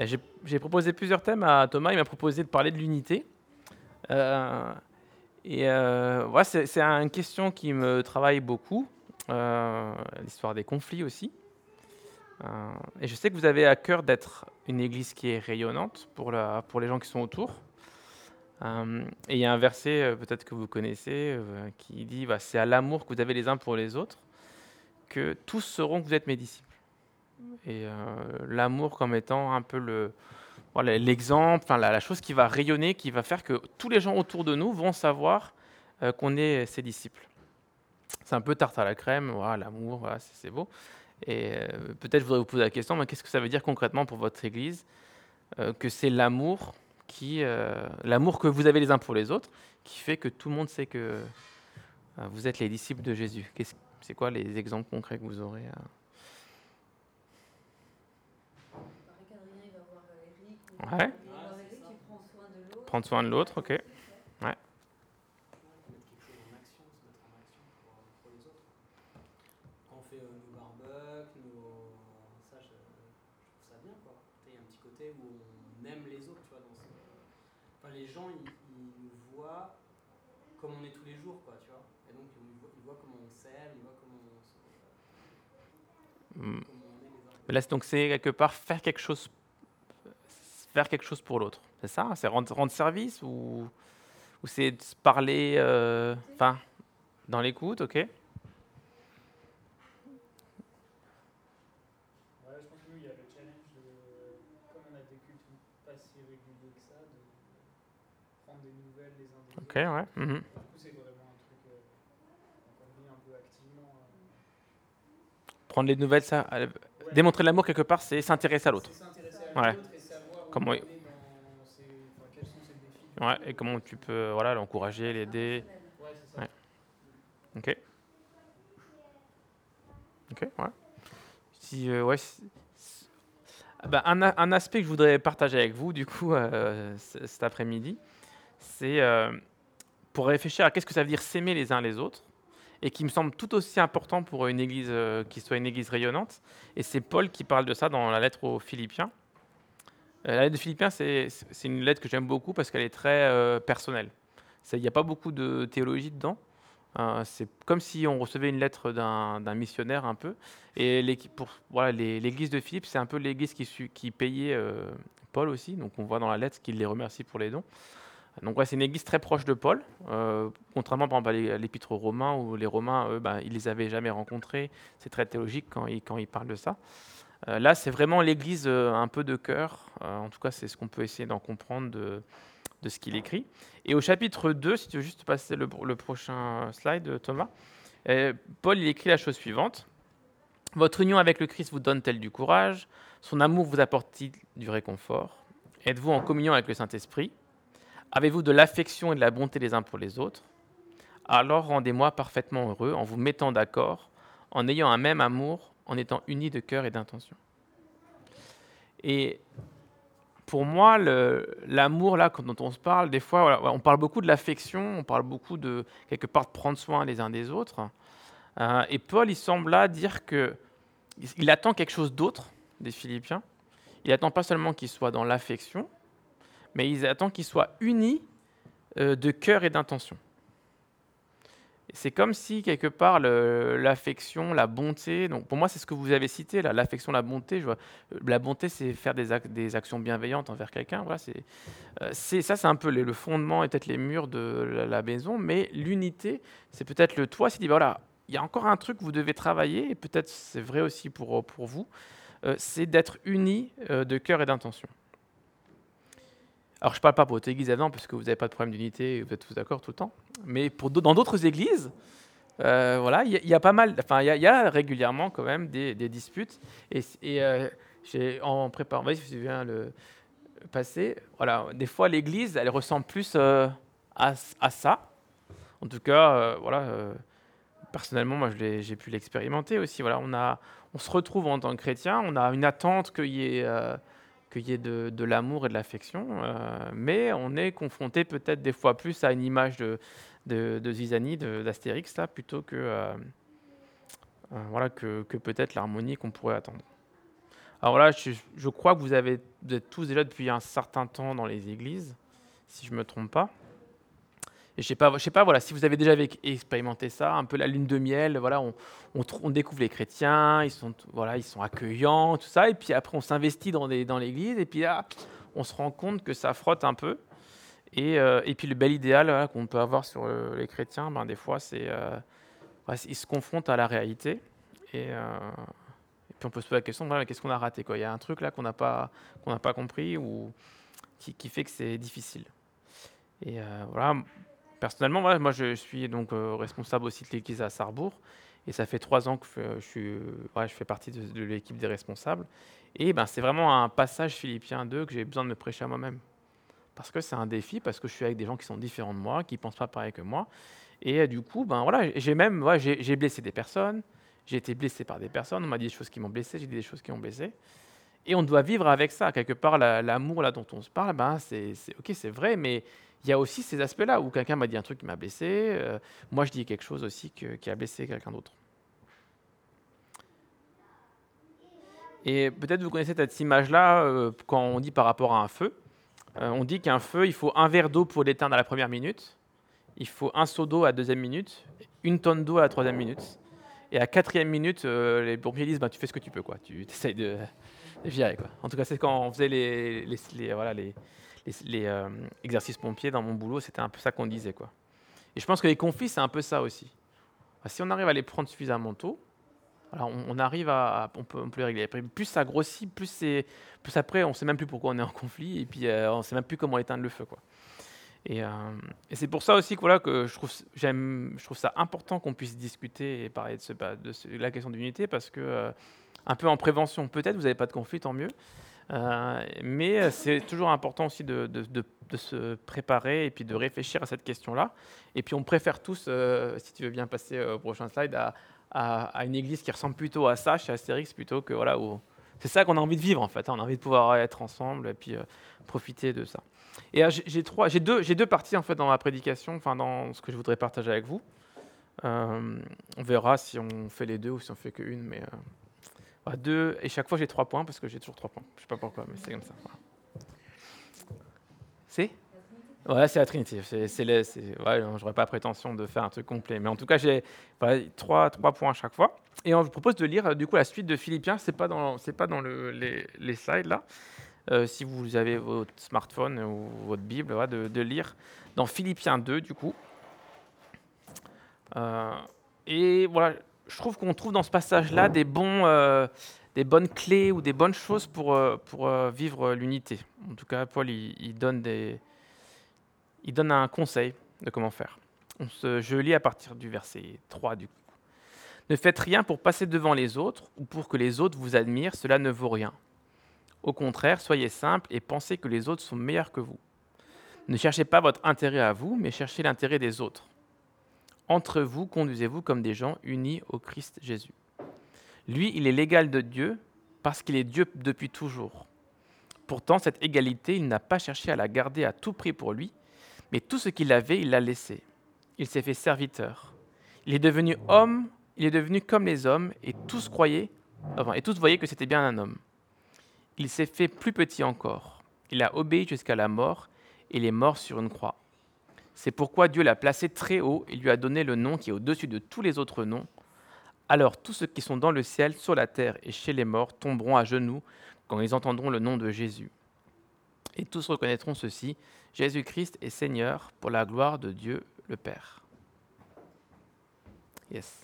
J'ai proposé plusieurs thèmes à Thomas. Il m'a proposé de parler de l'unité. Euh, et euh, c'est une question qui me travaille beaucoup, euh, l'histoire des conflits aussi. et je sais que vous avez à cœur d'être une église qui est rayonnante pour, les gens qui sont autour. et il y a un verset, peut-être que vous connaissez, qui dit bah, C'est à l'amour que vous avez les uns pour les autres que tous sauront que vous êtes mes disciples et euh, l'amour comme étant un peu l'exemple, la, chose qui va rayonner, qui va faire que tous les gens autour de nous vont savoir euh, qu'on est ses disciples. C'est un peu tarte à la crème, l'amour, c'est, beau. Et euh, peut-être je voudrais vous poser la question, mais qu'est-ce que ça veut dire concrètement pour votre Église Que c'est l'amour l'amour que vous avez les uns pour les autres, qui fait que tout le monde sait que vous êtes les disciples de Jésus? c'est quoi les exemples concrets que vous aurez Ouais. Prendre soin de l'autre, ok. Ouais. Quand on fait nos barbecues, nos... ça, je, trouve ça bien, quoi. Il y a un petit côté où on aime les autres, tu vois. Dans ce... enfin, les gens, ils, nous voient comme on est tous les jours, quoi, tu vois. Et donc, ils voient, ils voient comment on s'aime, ils voient comment on, se... Hmm. comment on est les uns. Là, donc, c'est quelque part faire quelque chose faire quelque chose pour l'autre. C'est ça C'est rendre, rendre, service ou, ou c'est parler euh, enfin, dans l'écoute, ok de, de. Ok, ouais. Euh. Euh... Prendre les nouvelles, ça, euh, démontrer l'amour quelque part, c'est s'intéresser à l'autre. S'intéresser à l'autre. Ouais. Comment Ouais, et comment tu peux voilà, l'encourager, l'aider. Ok. Ok. Si, euh, ouais, si, ben, un, un, aspect que je voudrais partager avec vous, du coup, euh, cet après-midi, c'est euh, pour réfléchir à qu'est-ce que ça veut dire s'aimer les uns les autres, et qui me semble tout aussi important pour une église qui soit une église rayonnante. Et c'est Paul qui parle de ça dans la lettre aux Philippiens. Euh, la lettre de Philippiens, c'est une lettre que j'aime beaucoup parce qu'elle est très euh, personnelle. Il n'y a pas beaucoup de théologie dedans. Euh, c'est comme si on recevait une lettre d'un missionnaire un peu. Et l'église voilà, de Philippe, c'est un peu l'église qui, payait Paul aussi. Donc on voit dans la lettre qu'il les remercie pour les dons. Donc ouais, c'est une église très proche de Paul, contrairement par à l'épître aux Romains, où les Romains, eux, ben, ils les avaient jamais rencontrés. C'est très théologique quand ils parlent de ça. Euh, là, c'est vraiment l'Église euh, un peu de cœur. Euh, en tout cas, c'est ce qu'on peut essayer d'en comprendre de, ce qu'il écrit. Et au chapitre 2, si tu veux juste passer le, prochain slide, Thomas, Paul écrit la chose suivante. Votre union avec le Christ vous donne-t-elle du courage? Son amour vous apporte-t-il du réconfort? Êtes-vous en communion avec le Saint-Esprit? Avez-vous de l'affection et de la bonté les uns pour les autres? Alors rendez-moi parfaitement heureux en vous mettant d'accord, en ayant un même amour, en étant unis de cœur et d'intention. Et pour moi, l'amour là dont on se parle, des fois, on parle beaucoup de l'affection, on parle beaucoup de quelque part de prendre soin les uns des autres. Euh, et Paul, il semble là dire que il attend quelque chose d'autre des Philippiens. Il attend pas seulement qu'ils soient dans l'affection, mais il attend qu'ils soient unis euh, de cœur et d'intention. C'est comme si, quelque part, l'affection, la bonté, donc pour moi, c'est ce que vous avez cité, l'affection, la bonté. La bonté, c'est faire des, actions bienveillantes envers quelqu'un. Voilà, euh, ça, c'est un peu le fondement et peut-être les murs de la, maison, mais l'unité, c'est peut-être le toit. C'est dit, voilà, il y a encore un truc que vous devez travailler, et peut-être c'est vrai aussi pour, pour vous, euh, c'est d'être unis euh, de cœur et d'intention. Alors, je ne parle pas pour votre église avant, parce que vous n'avez pas de problème d'unité, vous êtes tous d'accord tout le temps. Mais dans d'autres églises, euh, voilà, il y, a pas mal, enfin, il y, a régulièrement quand même des, disputes. Et, euh, j'ai en préparant, voyez, si je viens le passer, voilà, des fois l'église, elle ressemble plus euh, à, ça. En tout cas, voilà, personnellement, moi, j'ai pu l'expérimenter aussi. Voilà, on on se retrouve en tant que chrétien, on a une attente qu'il y ait qu'il y ait de, l'amour et de l'affection, euh, mais on est confronté peut-être des fois plus à une image de, de, de Zizani, d'Astérix, là, plutôt que, euh, euh, voilà, que, peut-être l'harmonie qu'on pourrait attendre. Alors là, je, je crois que vous, avez, vous êtes tous déjà depuis un certain temps dans les églises, si je ne me trompe pas. Et je sais sais pas, voilà, si vous avez déjà expérimenté ça, un peu la lune de miel, voilà, on, découvre les chrétiens, ils sont, voilà, ils sont accueillants, tout ça, et puis après on s'investit dans, l'église, et puis là, on se rend compte que ça frotte un peu. Et, euh, puis le bel idéal qu'on peut avoir sur euh, les chrétiens, ben, des fois, c'est, euh, ils se confrontent à la réalité. Et, euh, puis on peut se poser la question, voilà, qu'est-ce qu'on a raté Il y a un truc là qu'on n'a pas, compris ou qui, fait que c'est difficile. Et voilà, personnellement, moi je suis donc euh, responsable aussi de l'église à Sarrebourg. Et ça fait trois ans que euh, ouais, je fais partie de, l'équipe des responsables. Et ben, c'est vraiment un passage Philippiens 2 que j'ai besoin de me prêcher à moi-même. Parce que c'est un défi, parce que je suis avec des gens qui sont différents de moi, qui ne pensent pas pareil que moi. Et euh, du coup, ben, voilà, j'ai même ouais, j'ai blessé des personnes, j'ai été blessé par des personnes, on m'a dit des choses qui m'ont blessé, j'ai dit des choses qui m'ont blessé. Et on doit vivre avec ça. Quelque part, la- l'amour là dont on se parle, ben, c'est- ok, c'est vrai, mais il y a aussi ces aspects-là où quelqu'un m'a dit un truc qui m'a blessé, euh, moi je dis quelque chose aussi qui a blessé quelqu'un d'autre. Et peut-être vous connaissez cette image-là euh, quand on dit par rapport à un feu. Euh, on dit qu'un feu, il faut un verre d'eau pour l'éteindre à la première minute, il faut un seau d'eau à la deuxième minute, une tonne d'eau à la troisième minute. Et à la quatrième minute, les pompiers disent bah, tu fais ce que tu peux, quoi. tu essayes de, gérer. Quoi. En tout cas, c'est quand on faisait les- voilà, les, les- euh, exercices pompiers dans mon boulot, c'était un peu ça qu'on disait. Quoi. Et je pense que les conflits, c'est un peu ça aussi. Bah, si on arrive à les prendre suffisamment tôt, alors on, arrive à, on, peut, les régler. Plus ça grossit, plus, c'est, plus après, on ne sait même plus pourquoi on est en conflit, et puis euh, on ne sait même plus comment éteindre le feu. Quoi. Et, euh, et c'est pour ça aussi que, voilà, que je, trouve, j'aime, je trouve ça important qu'on puisse discuter et parler de, ce, bah, de ce- la question d'unité, parce que, euh, un peu en prévention, peut-être vous n'avez pas de conflit, tant mieux. Euh, mais euh, c'est toujours important aussi de, se préparer et puis de réfléchir à cette question-là. Et puis on préfère tous, euh, si tu veux bien passer au prochain slide, à, une église qui ressemble plutôt à ça, chez Astérix, plutôt que voilà où c'est ça qu'on a envie de vivre en fait. hein. On a envie de pouvoir être ensemble et puis profiter de ça. Et euh, j'ai deux, j'ai deux parties en fait dans ma prédication, enfin dans ce que je voudrais partager avec vous. On verra si on fait les deux ou si on fait qu'une, mais voilà, deux. Et chaque fois j'ai trois points parce que j'ai toujours trois points. Je sais pas pourquoi, mais c'est comme ça. voilà. C'est? Ouais, c'est la Trinité. C'est, ouais, j'aurais pas prétention de faire un truc complet, mais en tout cas j'ai voilà, trois, trois points à chaque fois. Et on vous propose de lire euh, du coup la suite de Philippiens. C'est pas dans, c'est pas dans le- les, slides là. Euh, si vous avez votre smartphone ou votre Bible, voilà, de, de lire dans Philippiens 2 du coup. Euh, et voilà, je trouve qu'on trouve dans ce passage-là des, euh, bonnes clés ou des bonnes choses pour, euh, euh, vivre l'unité. En tout cas, Paul, il, donne un conseil de comment faire. On se- je lis à partir du verset 3 du coup. Ne faites rien pour passer devant les autres ou pour que les autres vous admirent, cela ne vaut rien. Au contraire, soyez simple et pensez que les autres sont meilleurs que vous. Ne cherchez pas votre intérêt à vous, mais cherchez l'intérêt des autres. Entre vous, conduisez-vous comme des gens unis au Christ Jésus. Lui, il est l'égal de Dieu parce qu'il est Dieu depuis toujours. Pourtant, cette égalité, il n'a pas cherché à la garder à tout prix pour lui, mais tout ce qu'il avait, il l'a laissé. Il s'est fait serviteur. Il est devenu homme, il est devenu comme les hommes, et tous croyaient, et tous voyaient que c'était bien un homme. Il s'est fait plus petit encore. Il a obéi jusqu'à la mort, et il est mort sur une croix. C'est pourquoi Dieu l'a placé très haut et lui a donné le nom qui est au-dessus de tous les autres noms. Alors tous ceux qui sont dans le ciel, sur la terre et chez les morts tomberont à genoux quand ils entendront le nom de Jésus. Et tous reconnaîtront ceci, Jésus-Christ est Seigneur pour la gloire de Dieu le Père. Yes.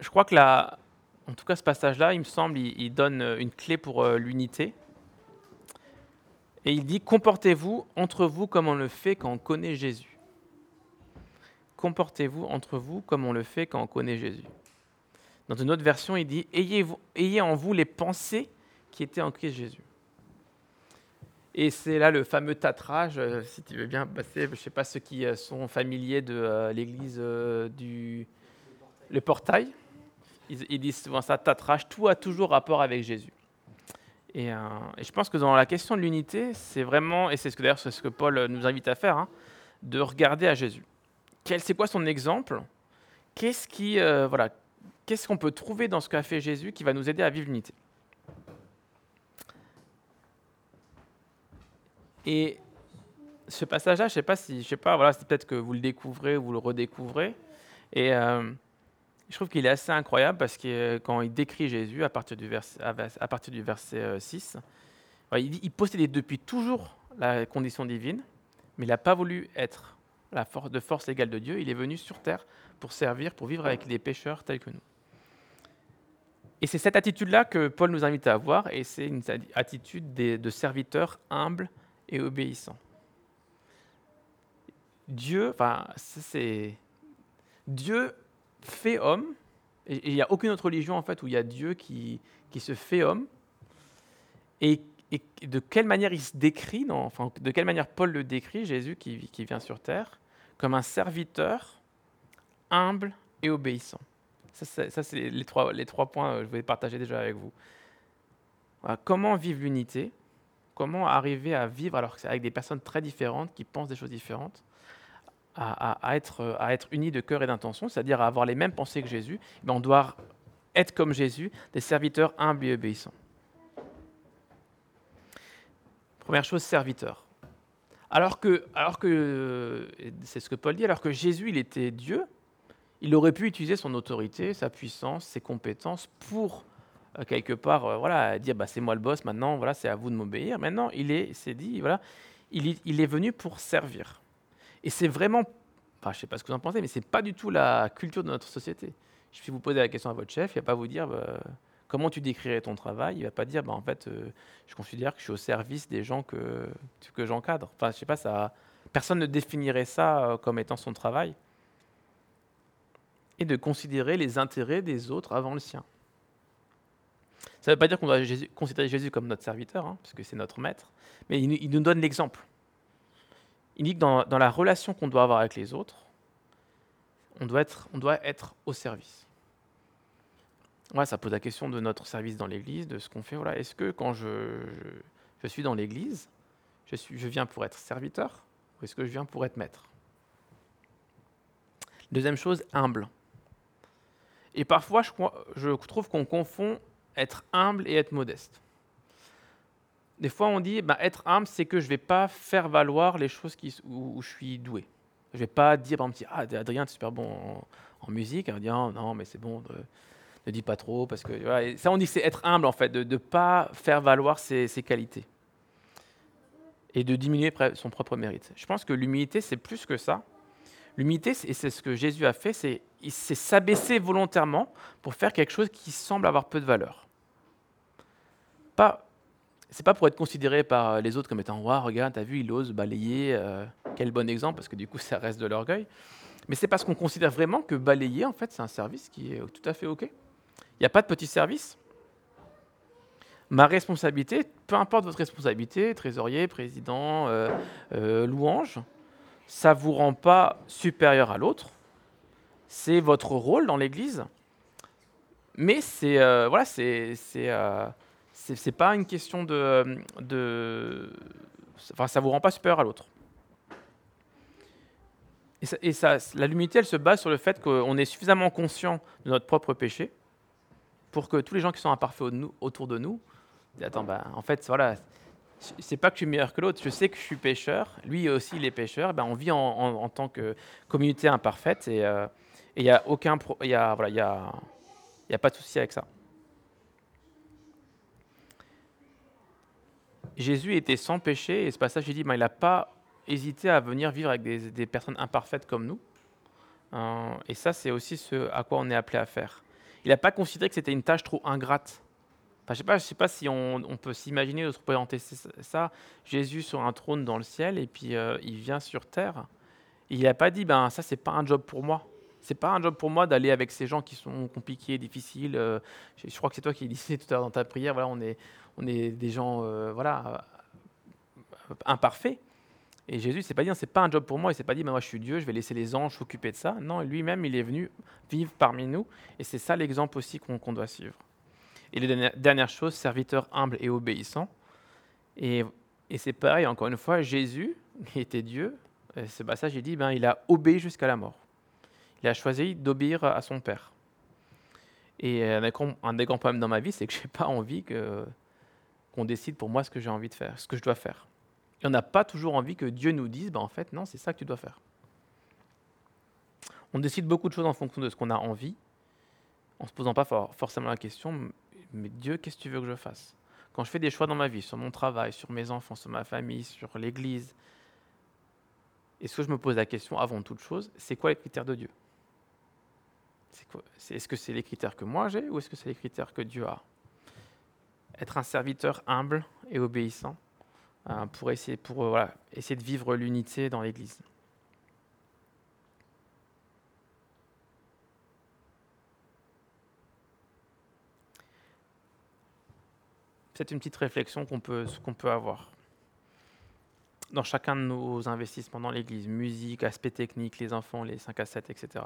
Je crois que là, en tout cas ce passage-là, il me semble, il, donne une clé pour euh, l'unité. Et il dit, comportez-vous entre vous comme on le fait quand on connaît Jésus. Comportez-vous entre vous comme on le fait quand on connaît Jésus. Dans une autre version, il dit, ayez, en vous les pensées qui étaient en Christ Jésus. Et c'est là le fameux tatrage, euh, si tu veux bien passer, je ne sais pas ceux qui euh, sont familiers de euh, l'église du le portail. Ils disent souvent ça, tatrage, tout a toujours rapport avec Jésus. Et, euh, et je pense que dans la question de l'unité, c'est vraiment, et c'est ce que d'ailleurs ce que Paul nous invite à faire, hein, de regarder à Jésus. Quel, c'est quoi son exemple? Qu'est-ce qui, euh, voilà, qu'est-ce qu'on peut trouver dans ce qu'a fait Jésus qui va nous aider à vivre l'unité? Et ce passage-là, je sais pas si, je sais pas, voilà, c'est peut-être que vous le découvrez ou vous le redécouvrez. Et euh, je trouve qu'il est assez incroyable parce que euh, quand il décrit Jésus à partir du, verset, à partir du verset 6, euh, il, il possédait depuis toujours la condition divine, mais il n'a pas voulu être la force de force égale de Dieu. Il est venu sur terre pour servir, pour vivre avec des pécheurs tels que nous. Et c'est cette attitude-là que Paul nous invite à avoir, et c'est une attitude de serviteur humble et obéissant. Dieu, enfin, c'est Dieu fait homme, et il n'y a aucune autre religion en fait où il y a Dieu qui, qui se fait homme, et, de quelle manière il se décrit, enfin, de quelle manière Paul le décrit, Jésus qui, qui vient sur terre, comme un serviteur humble et obéissant. Ça, c'est les trois, les trois points que je voulais partager déjà avec vous. Comment vivre l'unité? Comment arriver à vivre alors avec des personnes très différentes qui pensent des choses différentes? À, être, unis de cœur et d'intention, c'est-à-dire à avoir les mêmes pensées que Jésus, mais on doit être comme Jésus, des serviteurs humbles et obéissants. Première chose, serviteur. Alors que, alors que c'est ce que Paul dit, alors que Jésus, il était Dieu, il aurait pu utiliser son autorité, sa puissance, ses compétences pour euh, quelque part, euh, voilà, dire bah, c'est moi le boss, maintenant, voilà, c'est à vous de m'obéir. Maintenant, il est, dit, voilà, il, il, est venu pour servir. Et c'est vraiment, enfin, je sais pas ce que vous en pensez, mais c'est pas du tout la culture de notre société. Si vous posez la question à votre chef, il va pas vous dire bah, comment tu décrirais ton travail. Il va pas dire, bah, en fait, euh, je considère que je suis au service des gens que, que j'encadre. Enfin, je sais pas, ça, personne ne définirait ça comme étant son travail. Et de considérer les intérêts des autres avant le sien. Ça ne veut pas dire qu'on doit considérer Jésus comme notre serviteur, hein, parce que c'est notre maître, mais il, nous donne l'exemple. Il dit que dans, la relation qu'on doit avoir avec les autres, on doit être, au service. Voilà, ça pose la question de notre service dans l'Église, de ce qu'on fait. Voilà. Est-ce que quand je, suis dans l'Église, je, viens pour être serviteur ou est-ce que je viens pour être maître? Deuxième chose, humble. Et parfois, je trouve qu'on confond être humble et être modeste. Des fois, on dit, bah, être humble, c'est que je ne vais pas faire valoir les choses où, je suis doué. Je ne vais pas dire, par exemple, ah, Adrien, tu es super bon en, musique. On dire, oh, non, mais c'est bon, ne dis pas trop. Parce que, ça, on dit, c'est être humble, en fait, de ne pas faire valoir ses, ses, qualités. Et de diminuer son propre mérite. Je pense que l'humilité, c'est plus que ça. L'humilité, et c'est ce que Jésus a fait, c'est s'abaisser volontairement pour faire quelque chose qui semble avoir peu de valeur pas, c'est pas pour être considéré par les autres comme étant Waouh, regarde, t'as vu, il ose balayer, euh, quel bon exemple, parce que du coup, ça reste de l'orgueil. Mais c'est parce qu'on considère vraiment que balayer, en fait, c'est un service qui est tout à fait OK. Il n'y a pas de petit service. Ma responsabilité, peu importe votre responsabilité, trésorier, président, euh, euh, louange, ça ne vous rend pas supérieur à l'autre. C'est votre rôle dans l'Église. Mais c'est voilà, c'est c'est pas une question de, de enfin, ça vous rend pas supérieur à l'autre. Et, ça, la l'humilité, elle se base sur le fait qu'on est suffisamment conscient de notre propre péché pour que tous les gens qui sont imparfaits autour de nous disent Attends, bah, en fait, voilà, c'est pas que je suis meilleur que l'autre, je sais que je suis pécheur, lui aussi il est pécheur, ben, on vit en, tant que communauté imparfaite et euh, il n'y a aucun, il voilà, y a, y a pas de souci avec ça. Jésus était sans péché, et ce passage, il dit, ben, il n'a pas hésité à venir vivre avec des, personnes imparfaites comme nous. Euh, et ça, c'est aussi ce à quoi on est appelé à faire. Il n'a pas considéré que c'était une tâche trop ingrate. je ne sais, pas, sais pas si on, peut s'imaginer ou se représenter ça, Jésus sur un trône dans le ciel, et puis euh, il vient sur terre. il n'a pas dit, ben ça, c'est pas un job pour moi. C'est pas un job pour moi d'aller avec ces gens qui sont compliqués, difficiles. Euh, je, crois que c'est toi qui disais tout à l'heure dans ta prière, voilà, on est, on est des gens euh, voilà, euh, imparfaits. Et Jésus, c'est pas dit, c'est pas un job pour moi, il s'est pas dit, moi je suis Dieu, je vais laisser les anges s'occuper de ça. Non, lui-même, il est venu vivre parmi nous, et c'est ça l'exemple aussi qu'on doit suivre. Et la dernière chose, serviteur humble et obéissant. Et, et c'est pareil, encore une fois, Jésus, qui était Dieu, ce passage, il dit, ben, il a obéi jusqu'à la mort. Il a choisi d'obéir à son Père. Et un des, grands, un des grands problèmes dans ma vie, c'est que je n'ai pas envie que, qu'on décide pour moi ce que j'ai envie de faire, ce que je dois faire. Et on n'a pas toujours envie que Dieu nous dise, bah, en fait, non, c'est ça que tu dois faire. On décide beaucoup de choses en fonction de ce qu'on a envie, en se posant pas forcément la question, mais Dieu, qu'est-ce que tu veux que je fasse? Quand je fais des choix dans ma vie, sur mon travail, sur mes enfants, sur ma famille, sur l'Église, est-ce que je me pose la question avant toute chose, c'est quoi les critères de Dieu? Est-ce que c'est les critères que moi j'ai ou est-ce que c'est les critères que Dieu a? Être un serviteur humble et obéissant euh, pour, essayer, pour euh, essayer de vivre l'unité dans l'Église. C'est une petite réflexion qu'on peut, qu'on peut avoir dans chacun de nos investissements dans l'Église, musique, aspect technique, les enfants, les 5 à 7, etc.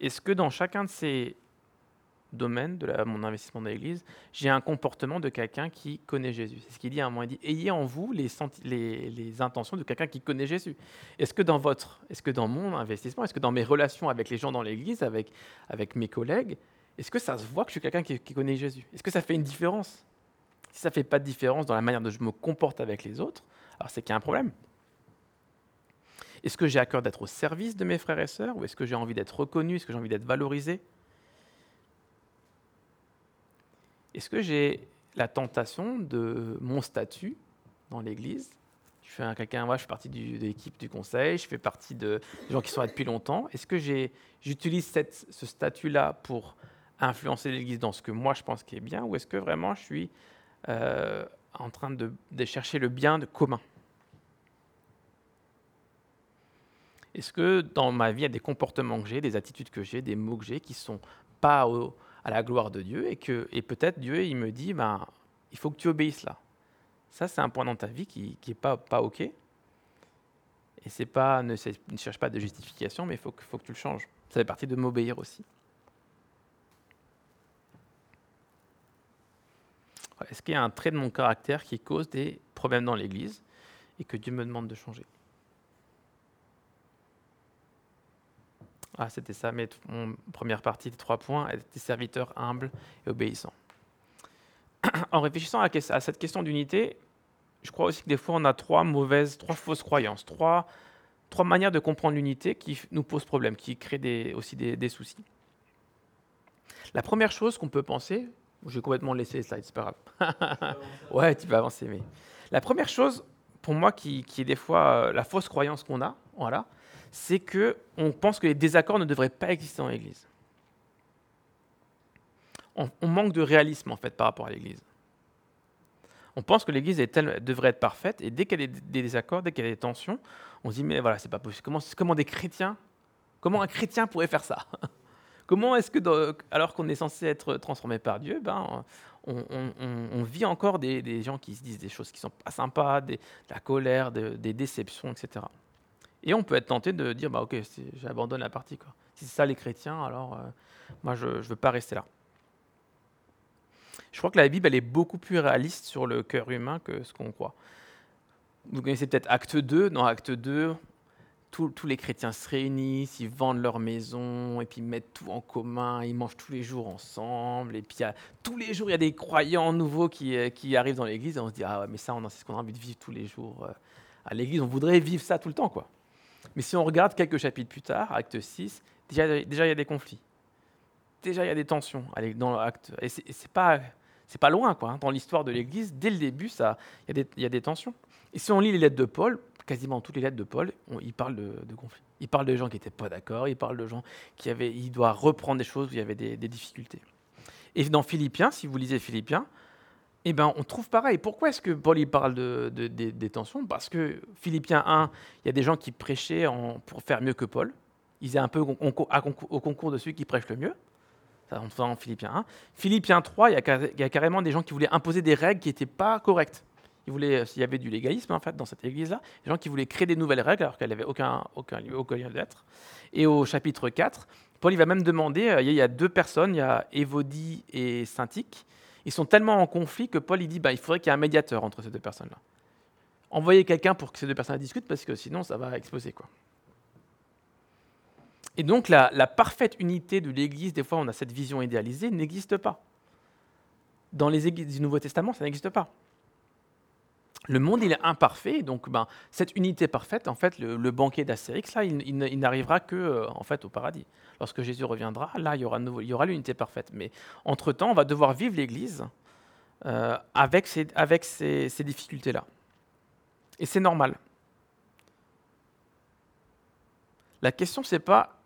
Est-ce que dans chacun de ces domaines de mon investissement dans l'Église, j'ai un comportement de quelqu'un qui connaît Jésus. C'est ce qu'il dit à un moment, il dit, ayez en vous les, intentions de quelqu'un qui connaît Jésus. Est-ce que dans votre, est-ce que dans mon investissement, est-ce que dans mes relations avec les gens dans l'Église, avec, avec mes collègues, est-ce que ça se voit que je suis quelqu'un qui, connaît Jésus? Est-ce que ça fait une différence? Si ça ne fait pas de différence dans la manière dont je me comporte avec les autres, alors c'est qu'il y a un problème. Est-ce que j'ai à cœur d'être au service de mes frères et sœurs ou est-ce que j'ai envie d'être reconnu Est-ce que j'ai envie d'être valorisé? Est-ce que j'ai la tentation de mon statut dans l'Église? Je suis quelqu'un, moi je fais partie de l'équipe du conseil, je fais partie de, des gens qui sont là depuis longtemps. Est-ce que j'utilise ce statut-là pour influencer l'Église dans ce que moi je pense qui est bien, ou est-ce que vraiment je suis euh, en train de, chercher le bien de commun? Est-ce que dans ma vie, il y a des comportements que j'ai, des attitudes que j'ai, des mots que j'ai qui ne sont pas à la gloire de Dieu et que et peut-être Dieu il me dit ben, il faut que tu obéisses là. Ça, c'est un point dans ta vie qui n'est pas, pas OK. Et c'est pas, ne, cherche pas de justification, mais il faut, faut que tu le changes. Ça fait partie de m'obéir aussi. Est-ce qu'il y a un trait de mon caractère qui cause des problèmes dans l'Église et que Dieu me demande de changer? Ah, c'était ça, mais mon première partie des trois points, être des serviteurs humbles et obéissants. En réfléchissant à, cette question d'unité, je crois aussi que des fois on a trois mauvaises, trois fausses croyances, trois, trois manières de comprendre l'unité qui nous posent problème, qui créent aussi des, des soucis. La première chose qu'on peut penser, j'ai complètement laissé les slides, c'est pas grave. ouais, tu vas avancer. Mais la première chose, pour moi, qui, est des fois euh, la fausse croyance qu'on a, voilà, c'est que on pense que les désaccords ne devraient pas exister dans l'Église. On, manque de réalisme en fait par rapport à l'Église. On pense que l'Église devrait être parfaite et dès qu'il y a des, désaccords, dès qu'il y a des tensions, on se dit mais voilà c'est pas possible. Comment, des chrétiens, comment un chrétien pourrait faire ça? Comment est-ce que, alors qu'on est censé être transformé par Dieu, ben, on, vit encore des, gens qui se disent des choses qui sont pas sympas, de la colère, des déceptions, etc. Et on peut être tenté de dire, bah ok, j'abandonne la partie. Quoi. Si c'est ça les chrétiens, alors euh, moi je ne veux pas rester là. Je crois que la Bible, elle est beaucoup plus réaliste sur le cœur humain que ce qu'on croit. Vous connaissez peut-être Acte 2. Dans Acte 2, tous, les chrétiens se réunissent, ils vendent leur maison, et puis ils mettent tout en commun, ils mangent tous les jours ensemble, et puis tous les jours, il y a des croyants nouveaux qui, euh, arrivent dans l'église, et on se dit, ah mais ça, c'est ce qu'on a envie de vivre tous les jours euh, à l'église, on voudrait vivre ça tout le temps, quoi. Mais si on regarde quelques chapitres plus tard, acte 6, déjà, déjà il y a des conflits. Déjà, il y a des tensions dans l'acte. Et c'est pas, pas loin, quoi. Hein. Dans l'histoire de l'Église, dès le début, il y, a des tensions. Et si on lit les lettres de Paul, quasiment toutes les lettres de Paul, il parle de, de conflits. Il parle de gens qui n'étaient pas d'accord, il parle de gens qui avaient, il doit reprendre des choses où il y avait des, difficultés. Et dans Philippiens, si vous lisez Philippiens, eh ben, on trouve pareil. Pourquoi est-ce que Paul il parle de, des tensions? Parce que Philippiens 1, il y a des gens qui prêchaient en, pour faire mieux que Paul. Ils étaient un peu au, concours de ceux qui prêchent le mieux. Ça, on en Philippiens 1. Philippiens 3, il y, a, il y, a, carrément des gens qui voulaient imposer des règles qui n'étaient pas correctes. Voulaient, s'il y avait du légalisme en fait dans cette église-là, des gens qui voulaient créer des nouvelles règles alors qu'elle n'avait aucun, aucun, aucun lien d'être. Et au chapitre 4, Paul il va même demander, euh, il y a deux personnes, il y a Évodie et Syntyche, ils sont tellement en conflit que Paul il dit, bah, il faudrait qu'il y ait un médiateur entre ces deux personnes-là. Envoyez quelqu'un pour que ces deux personnes discutent parce que sinon ça va exploser. Quoi. Et donc la, la parfaite unité de l'Église, des fois on a cette vision idéalisée, n'existe pas. Dans les églises du Nouveau Testament, ça n'existe pas. Le monde, il est imparfait, donc ben, cette unité parfaite, en fait, le, banquet d'Astérix, là, il, il, n'arrivera que euh, en fait, au paradis. Lorsque Jésus reviendra, là, il y aura, l'unité parfaite. Mais entre-temps, on va devoir vivre l'Église euh, avec ces, difficultés-là. Et c'est normal. La question, c'est pas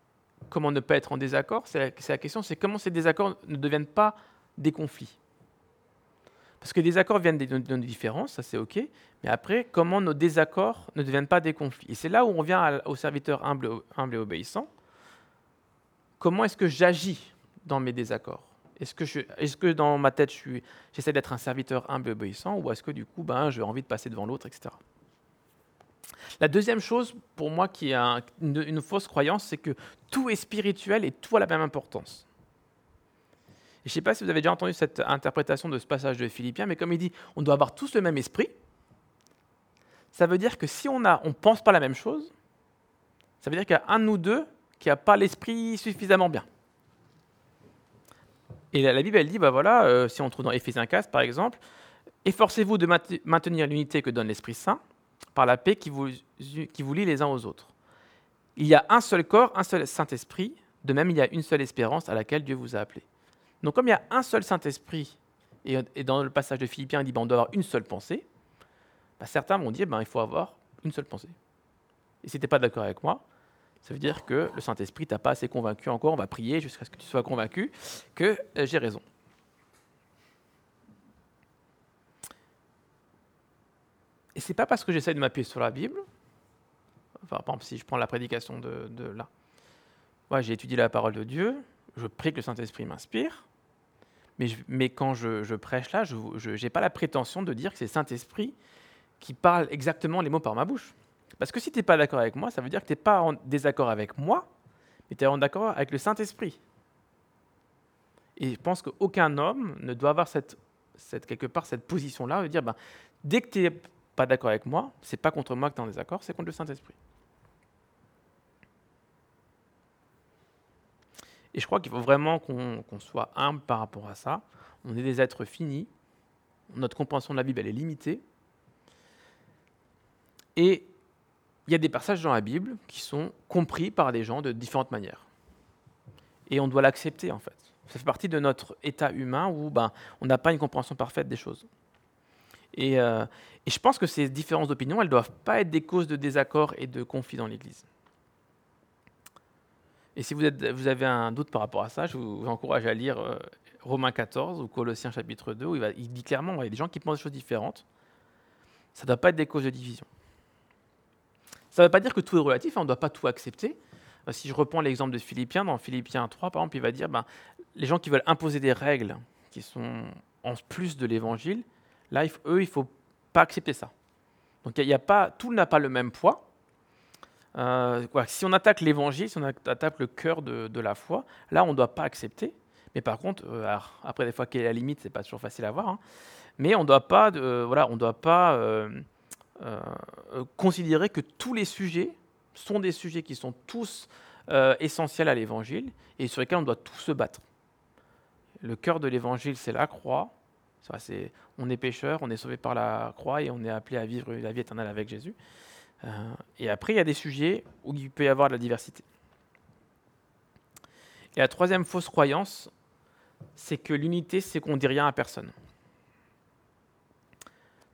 comment ne pas être en désaccord, c'est la, question, c'est comment ces désaccords ne deviennent pas des conflits. Parce que des accords viennent de nos différences, ça c'est OK, mais après, comment nos désaccords ne deviennent pas des conflits? Et c'est là où on vient au serviteur humble et obéissant. Comment est-ce que j'agis dans mes désaccords? Est-ce que, dans ma tête, j'essaie d'être un serviteur humble et obéissant, ou est-ce que du coup, ben, j'ai envie de passer devant l'autre, etc. La deuxième chose, pour moi, qui est une fausse croyance, c'est que tout est spirituel et tout a la même importance je ne sais pas si vous avez déjà entendu cette interprétation de ce passage de Philippiens, mais comme il dit, on doit avoir tous le même esprit. Ça veut dire que si on ne pense pas la même chose, ça veut dire a un nous deux qui n'a pas l'esprit suffisamment bien. Et la, Bible, elle dit, bah voilà, euh, si on trouve dans Éphésiens 4, par exemple, efforcez-vous de maintenir l'unité que donne l'Esprit Saint par la paix qui vous, qui vous lie les uns aux autres. Il y a un seul corps, un seul Saint-Esprit, de même il y a une seule espérance à laquelle Dieu vous a appelé. Donc comme il y a un seul Saint-Esprit, et, dans le passage de Philippiens, il dit ben, on doit avoir une seule pensée, ben, certains vont dire ben, il faut avoir une seule pensée. Et si tu n'es pas d'accord avec moi, ça veut dire que le Saint-Esprit t'a pas assez convaincu encore, on va prier jusqu'à ce que tu sois convaincu que euh, j'ai raison. Et c'est pas parce que j'essaie de m'appuyer sur la Bible, enfin, par exemple, si je prends la prédication de, là, ouais, j'ai étudié la parole de Dieu, je prie que le Saint-Esprit m'inspire, mais, quand je, prêche là, je n'ai pas la prétention de dire que c'est Saint-Esprit qui parle exactement les mots par ma bouche. Parce que si tu n'es pas d'accord avec moi, ça veut dire que tu n'es pas en désaccord avec moi, mais tu es en accord avec le Saint-Esprit. Et je pense qu'aucun homme ne doit avoir cette, quelque part cette position-là de dire ben, dès que tu n'es pas d'accord avec moi, c'est pas contre moi que tu es en désaccord, c'est contre le Saint-Esprit. Et je crois qu'il faut vraiment qu'on soit humble par rapport à ça. On est des êtres finis. Notre compréhension de la Bible, elle est limitée. Et il y a des passages dans la Bible qui sont compris par des gens de différentes manières. Et on doit l'accepter, en fait. Ça fait partie de notre état humain où ben, on n'a pas une compréhension parfaite des choses. Et, euh, je pense que ces différences d'opinion, elles ne doivent pas être des causes de désaccord et de conflit dans l'Église. Et si vous, avez un doute par rapport à ça, je vous, encourage à lire euh, Romains 14 ou Colossiens chapitre 2, où il, dit clairement qu'il y a des gens qui pensent des choses différentes. Ça ne doit pas être des causes de division. Ça ne veut pas dire que tout est relatif, hein, on ne doit pas tout accepter. Euh, si je reprends l'exemple de Philippiens, dans Philippiens 3, par exemple, il va dire ben, les gens qui veulent imposer des règles qui sont en plus de l'évangile, là, eux, il ne faut pas accepter ça. Donc, y a pas, tout n'a pas le même poids. Euh, si on attaque l'évangile, si on attaque le cœur de, la foi, là, on ne doit pas accepter. Mais par contre, euh, après, des fois, quelle est la limite, c'est pas toujours facile à voir. Hein. Mais on ne doit pas, voilà, on doit pas euh, considérer que tous les sujets sont des sujets qui sont tous essentiels à l'évangile et sur lesquels on doit tous se battre. Le cœur de l'évangile, c'est la croix. on est pécheur, on est sauvé par la croix et on est appelé à vivre la vie éternelle avec Jésus. Euh, et après, il y a des sujets où il peut y avoir de la diversité. Et la troisième fausse croyance, c'est que l'unité, c'est qu'on ne dit rien à personne.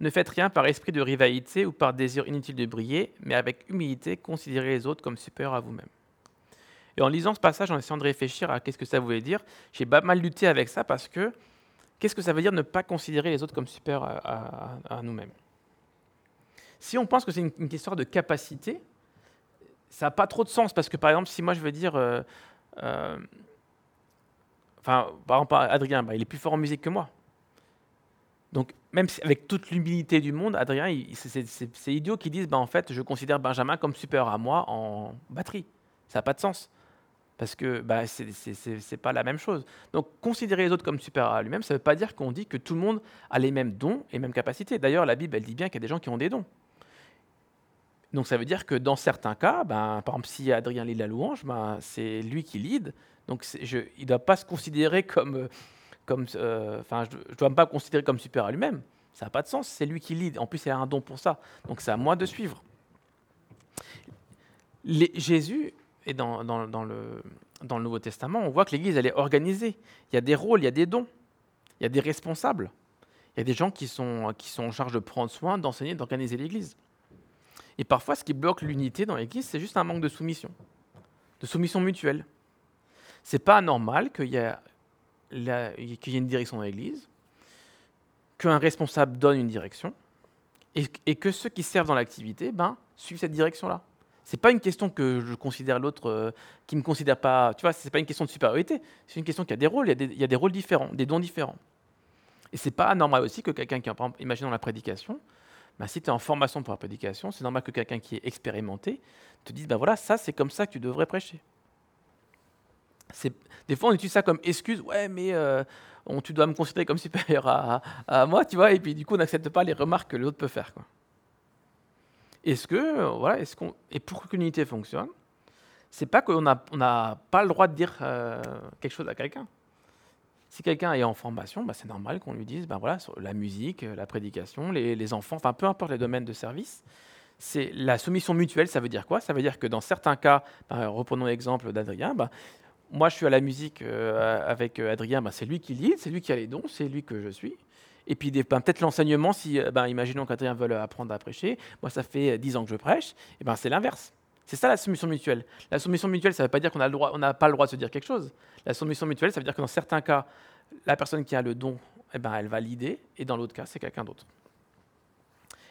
Ne faites rien par esprit de rivalité ou par désir inutile de briller, mais avec humilité, considérez les autres comme supérieurs à vous-même. Et en lisant ce passage, en essayant de réfléchir à qu'est-ce que ça voulait dire, j'ai pas mal lutté avec ça parce que qu'est-ce que ça veut dire ne pas considérer les autres comme supérieurs à nous-mêmes? Si on pense que c'est une, histoire de capacité, ça n'a pas trop de sens parce que par exemple, si moi je veux dire, euh, euh, enfin, par exemple, Adrien, bah, il est plus fort en musique que moi. Donc, même avec toute l'humilité du monde, Adrien, c'est idiot qu'ils disent, bah, en fait, je considère Benjamin comme supérieur à moi en batterie. Ça n'a pas de sens. Parce que bah, ce n'est pas la même chose. Donc, considérer les autres comme supérieurs à lui-même, ça ne veut pas dire qu'on dit que tout le monde a les mêmes dons et mêmes capacités. D'ailleurs, la Bible, elle dit bien qu'il y a des gens qui ont des dons. Donc ça veut dire que dans certains cas, ben, par exemple, si Adrien lit la louange, ben, c'est lui qui lead. Donc il ne doit pas se considérer comme... euh, comme euh, enfin, je ne dois pas me considérer comme super à lui-même. Ça n'a pas de sens. C'est lui qui lead. En plus, il a un don pour ça. Donc c'est à moi de suivre. Jésus, et dans, le, Nouveau Testament, on voit que l'Église, elle est organisée. Il y a des rôles, il y a des dons, il y a des responsables. Il y a des gens qui sont, qui en charge de prendre soin, d'enseigner, d'organiser l'Église. Et parfois, ce qui bloque l'unité dans l'Église, c'est juste un manque de soumission, de soumission mutuelle. C'est pas anormal qu'il y, a la- qu'il y ait une direction dans l'Église, qu'un responsable donne une direction, et, que ceux qui servent dans l'activité ben, suivent cette direction-là. C'est pas une question que je considère l'autre euh, qui me considère pas. Tu vois, c'est pas une question de supériorité. C'est une question qu'il y a des rôles. Il y a des, il y a des rôles différents, des dons différents. Et c'est pas anormal aussi que quelqu'un qui, est, imaginons la prédication, ben, si tu es en formation pour la prédication, c'est normal que quelqu'un qui est expérimenté te dise, ben voilà, ça c'est comme ça que tu devrais prêcher. Des fois, on utilise ça comme excuse, ouais, mais euh, tu dois me considérer comme supérieur à, moi, tu vois, et puis du coup, on n'accepte pas les remarques que l'autre peut faire. Est-ce que, euh, voilà, est-ce qu'on, et pour que l'unité fonctionne, c'est pas qu'on n'a on n'a pas le droit de dire euh, quelque chose à quelqu'un. Si quelqu'un est en formation, bah, c'est normal qu'on lui dise, ben voilà, la musique, la prédication, les, les enfants, enfin peu importe les domaines de service, c'est la soumission mutuelle. Ça veut dire quoi? Ça veut dire que dans certains cas, reprenons l'exemple d'Adrien, ben, moi je suis à la musique euh, avec euh, Adrien, ben, c'est lui qui lead, c'est lui qui a les dons, c'est lui que je suis. Et puis ben, peut-être l'enseignement, si euh, ben, imaginons qu'Adrien veut apprendre à prêcher, moi ça fait euh, 10 ans que je prêche, et ben c'est l'inverse. C'est ça la soumission mutuelle. La soumission mutuelle, ça ne veut pas dire qu'on n'a pas le droit de se dire quelque chose. La soumission mutuelle, ça veut dire que dans certains cas, la personne qui a le don, eh ben, elle va l'idée, et dans l'autre cas, c'est quelqu'un d'autre.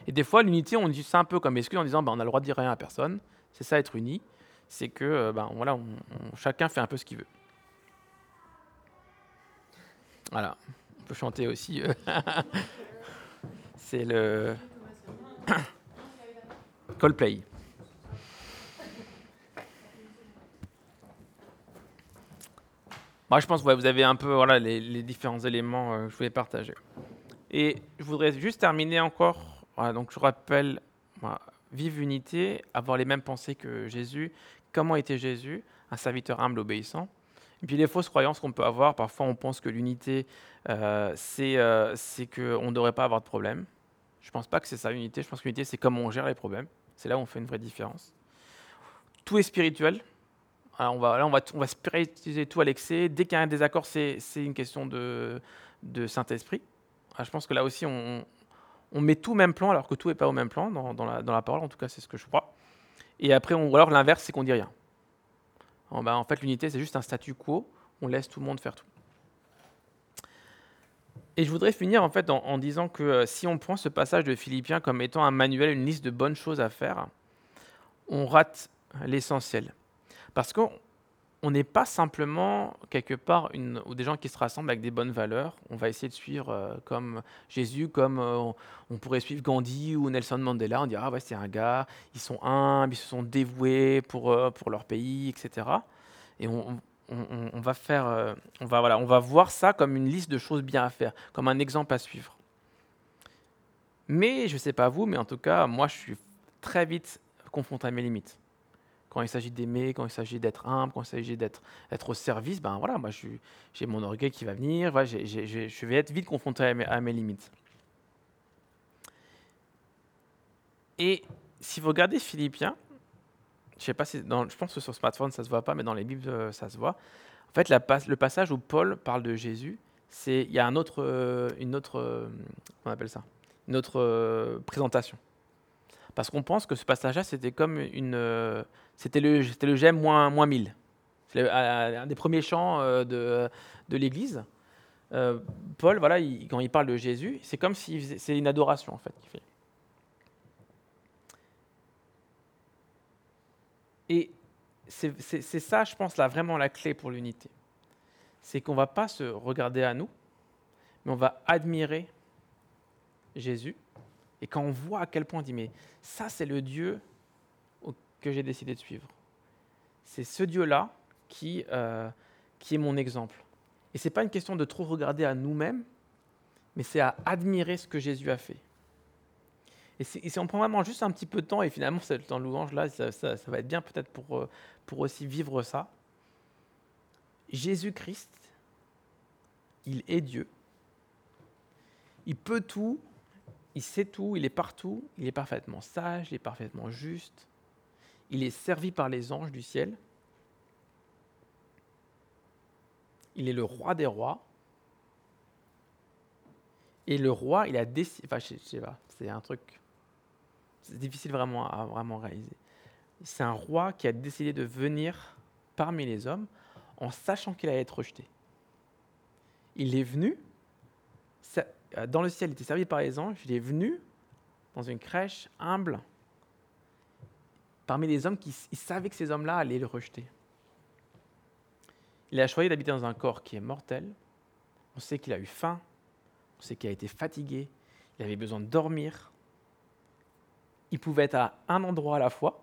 Et des fois, l'unité, on dit ça un peu comme excuse en disant ben, on a le droit de dire rien à personne. C'est ça être uni. C'est que euh, ben, voilà, chacun fait un peu ce qu'il veut. Voilà. On peut chanter aussi. euh. c'est le Coldplay. Moi, je pense que vous avez un peu voilà, les, différents éléments euh, que je voulais partager. Et je voudrais juste terminer encore. Donc, je rappelle vive unité, avoir les mêmes pensées que Jésus. Comment était Jésus Un serviteur humble, obéissant. Et puis les fausses croyances qu'on peut avoir. Parfois, on pense que l'unité, euh, c'est euh, qu'on ne devrait pas avoir de problème. Je ne pense pas que c'est ça l'unité. Je pense que l'unité, c'est comment on gère les problèmes. C'est là où on fait une vraie différence. Tout est spirituel. On va, là, on va, on spiritualiser tout à l'excès. Dès qu'il y a un désaccord, c'est une question de, Saint-Esprit. Je pense que là aussi, on, met tout au même plan, alors que tout n'est pas au même plan dans, dans la, dans la parole. En tout cas, c'est ce que je crois. Et après, on, ou alors l'inverse, c'est qu'on dit rien. En, ben, en fait, l'unité, c'est juste un statu quo. On laisse tout le monde faire tout. Et je voudrais finir en disant que euh, si on prend ce passage de Philippiens comme étant un manuel, une liste de bonnes choses à faire, on rate l'essentiel. Parce qu'on on n'est pas simplement quelque part ou des gens qui se rassemblent avec des bonnes valeurs. On va essayer de suivre euh, comme Jésus, comme euh, on, pourrait suivre Gandhi ou Nelson Mandela. On dirait ah ouais c'est un gars, ils sont humbles, ils se sont dévoués pour euh, pour leur pays, etc. Et on, on- va faire, on va voilà, on va voir ça comme une liste de choses bien à faire, comme un exemple à suivre. Mais je sais pas vous, mais en tout cas moi je suis très vite confronté à mes limites quand il s'agit d'aimer, quand il s'agit d'être humble, quand il s'agit d'être être au service, ben voilà, moi j'ai mon orgueil qui va venir, voilà, je vais être vite confronté à mes, limites. Et si vous regardez Philippiens, je sais pas si dans, je pense que sur smartphone ça se voit pas, mais dans les Bibles euh, ça se voit. En fait, le passage où Paul parle de Jésus, c'est il y a euh, une autre, euh, on appelle ça, une autre présentation. Parce qu'on pense que ce passage-là, c'était comme une, c'était le, c'était le GEM moins, moins 1000. C'est un des premiers chants euh, de, de l'Église. Euh, Paul, voilà, il- quand il parle de Jésus, c'est comme si c'est une adoration en fait qu'il fait. Et c'est ça, je pense, là vraiment la clé pour l'unité. C'est qu'on va pas se regarder à nous, mais on va admirer Jésus. Et quand on voit à quel point on dit, mais ça, c'est le Dieu que j'ai décidé de suivre. C'est ce Dieu-là qui, euh, qui est mon exemple. Et ce n'est pas une question de trop regarder à nous-mêmes, mais c'est à admirer ce que Jésus a fait. Et si, on prend vraiment juste un petit peu de temps, et finalement, ce temps de louange-là, ça, ça, va être bien peut-être pour, euh, pour aussi vivre ça. Jésus-Christ, il est Dieu. Il peut tout, il sait tout, il est partout, il est parfaitement sage, il est parfaitement juste. Il est servi par les anges du ciel. Il est le roi des rois. Et le roi, il a décidé. Enfin, je, sais pas, c'est un truc. C'est difficile vraiment à vraiment réaliser. C'est un roi qui a décidé de venir parmi les hommes en sachant qu'il allait être rejeté. Il est venu, dans le ciel, il était servi par les anges, il est venu dans une crèche humble, parmi les hommes qui savaient que ces hommes-là allaient le rejeter. Il a choisi d'habiter dans un corps qui est mortel. On sait qu'il a eu faim, on sait qu'il a été fatigué, il avait besoin de dormir. Il pouvait être à un endroit à la fois.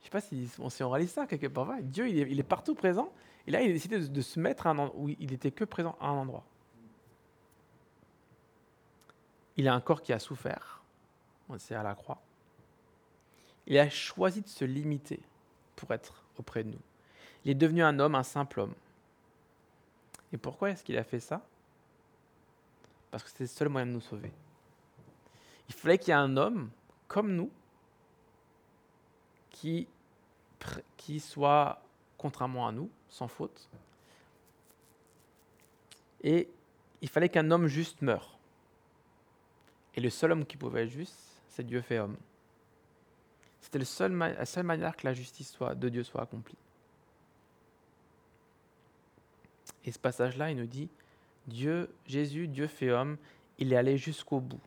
Je ne sais pas si on, réalise ça quelque part. Dieu, il est, partout présent. Et là, il a décidé de, se mettre à un endroit où il n'était que présent à un endroit. Il a un corps qui a souffert. On sait à la croix. Il a choisi de se limiter pour être auprès de nous. Il est devenu un homme, un simple homme. Et pourquoi est-ce qu'il a fait ça? Parce que c'est le seul moyen de nous sauver. Il fallait qu'il y ait un homme comme nous qui, qui soit, contrairement à nous, sans faute. Et il fallait qu'un homme juste meure. Et le seul homme qui pouvait être juste, c'est Dieu fait homme. C'était la seule manière que la justice de Dieu soit accomplie. Et ce passage-là, il nous dit, Dieu, Jésus, Dieu fait homme, il est allé jusqu'au bout,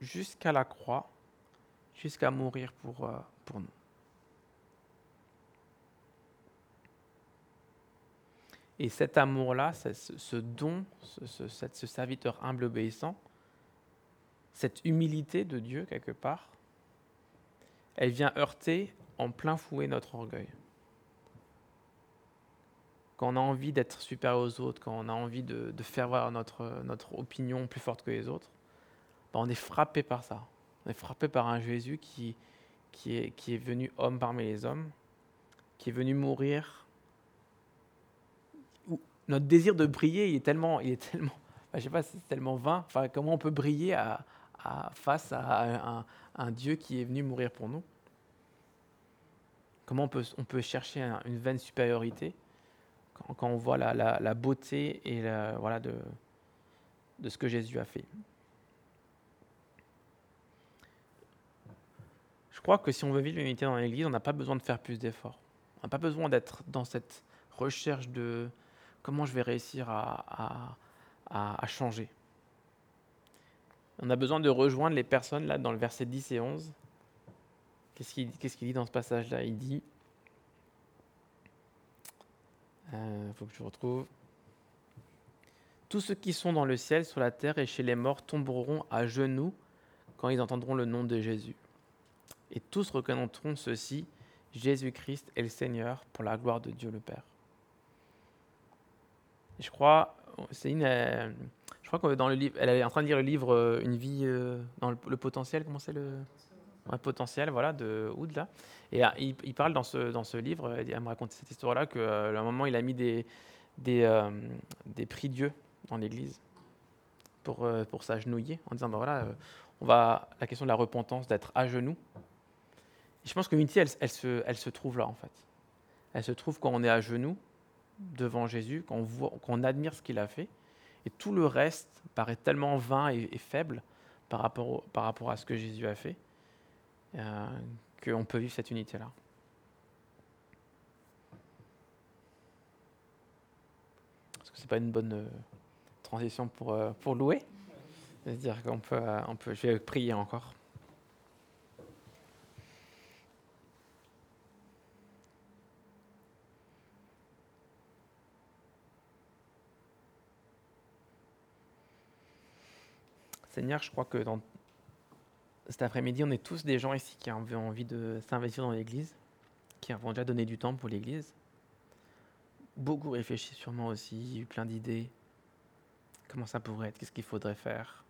jusqu'à la croix, jusqu'à mourir pour, euh, pour nous. Et cet amour-là, ce, don, ce, ce, serviteur humble obéissant, cette humilité de Dieu quelque part, elle vient heurter en plein fouet notre orgueil quand on a envie d'être supérieur aux autres, quand on a envie de, faire voir notre, notre opinion plus forte que les autres, ben, on est frappé par ça. On est frappé par un Jésus qui, qui, est, qui est venu homme parmi les hommes, qui est venu mourir. Notre désir de briller, il est tellement, il est tellement, je sais pas, c'est tellement vain. Enfin, comment on peut briller à, face à un, Dieu qui est venu mourir pour nous Comment on peut, chercher une vaine supériorité quand, on voit la, beauté et voilà, de, ce que Jésus a fait. Je crois que si on veut vivre l'unité dans l'Église, on n'a pas besoin de faire plus d'efforts. On n'a pas besoin d'être dans cette recherche de comment je vais réussir à, changer. On a besoin de rejoindre les personnes là dans le verset 10 et 11. Qu'est-ce qu'il dit dans ce passage-là? Il dit il euh, faut que je retrouve. Tous ceux qui sont dans le ciel, sur la terre et chez les morts tomberont à genoux quand ils entendront le nom de Jésus. Et tous reconnaîtront ceci, Jésus-Christ est le Seigneur pour la gloire de Dieu le Père. je crois, une, euh, je crois que dans le livre, elle est en train de lire le livre euh, Une vie dans le, potentiel, comment c'est le potentiel voilà, de Oud. Là. Et il, parle dans ce, dans ce livre, il me raconter cette histoire-là, qu'à euh, un moment, il a mis des, des, euh, des prix Dieu dans l'église pour, euh, pour s'agenouiller, en disant, ben voilà, on va, la question de la repentance, d'être à genoux. Et je pense que elle, elle, se, elle se trouve là, en fait. Elle se trouve quand on est à genoux devant Jésus, quand on, voit, quand on admire ce qu'il a fait. Et tout le reste paraît tellement vain et, faible par rapport, par rapport à ce que Jésus a fait. Euh, qu'on peut vivre cette unité-là. Est-ce que c'est pas une bonne euh, transition pour, euh, pour louer? C'est-à-dire qu'on peut, peut, je vais prier encore. Seigneur, je crois que dans cet après-midi, on est tous des gens ici qui ont envie de s'investir dans l'Église, qui ont déjà donné du temps pour l'Église. Beaucoup réfléchissent sûrement aussi, eu plein d'idées. Comment ça pourrait être? Qu'est-ce qu'il faudrait faire?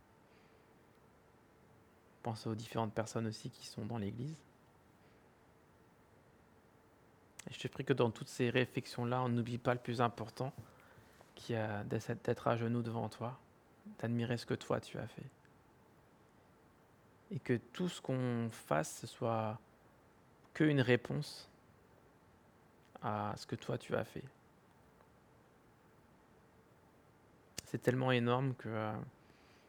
Pense aux différentes personnes aussi qui sont dans l'Église. Je te prie que dans toutes ces réflexions-là, on n'oublie pas le plus important, qui est d'être à genoux devant toi, d'admirer ce que toi tu as fait. Et que tout ce qu'on fasse, ce soit qu'une réponse à ce que toi tu as fait. C'est tellement énorme que euh,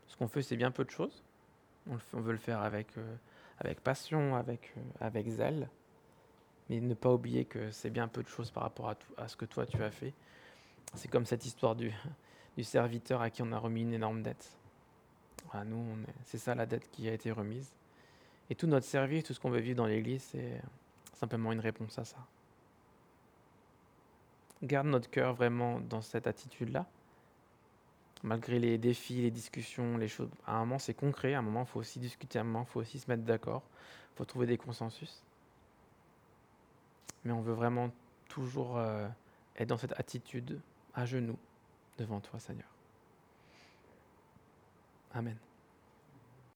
ce qu'on fait, c'est bien peu de choses. On, veut le faire avec, euh, passion, avec, euh, avec zèle. Mais ne pas oublier que c'est bien peu de choses par rapport à, à ce que toi tu as fait. C'est comme cette histoire du, du serviteur à qui on a remis une énorme dette. nous, c'est ça la dette qui a été remise. Et tout notre service, tout ce qu'on veut vivre dans l'Église, c'est simplement une réponse à ça. Garde notre cœur vraiment dans cette attitude-là. Malgré les défis, les discussions, les choses. À un moment, c'est concret. À un moment, il faut aussi discuter. À un moment, il faut aussi se mettre d'accord. Il faut trouver des consensus. Mais on veut vraiment toujours euh, être dans cette attitude à genoux devant toi, Seigneur. Amen.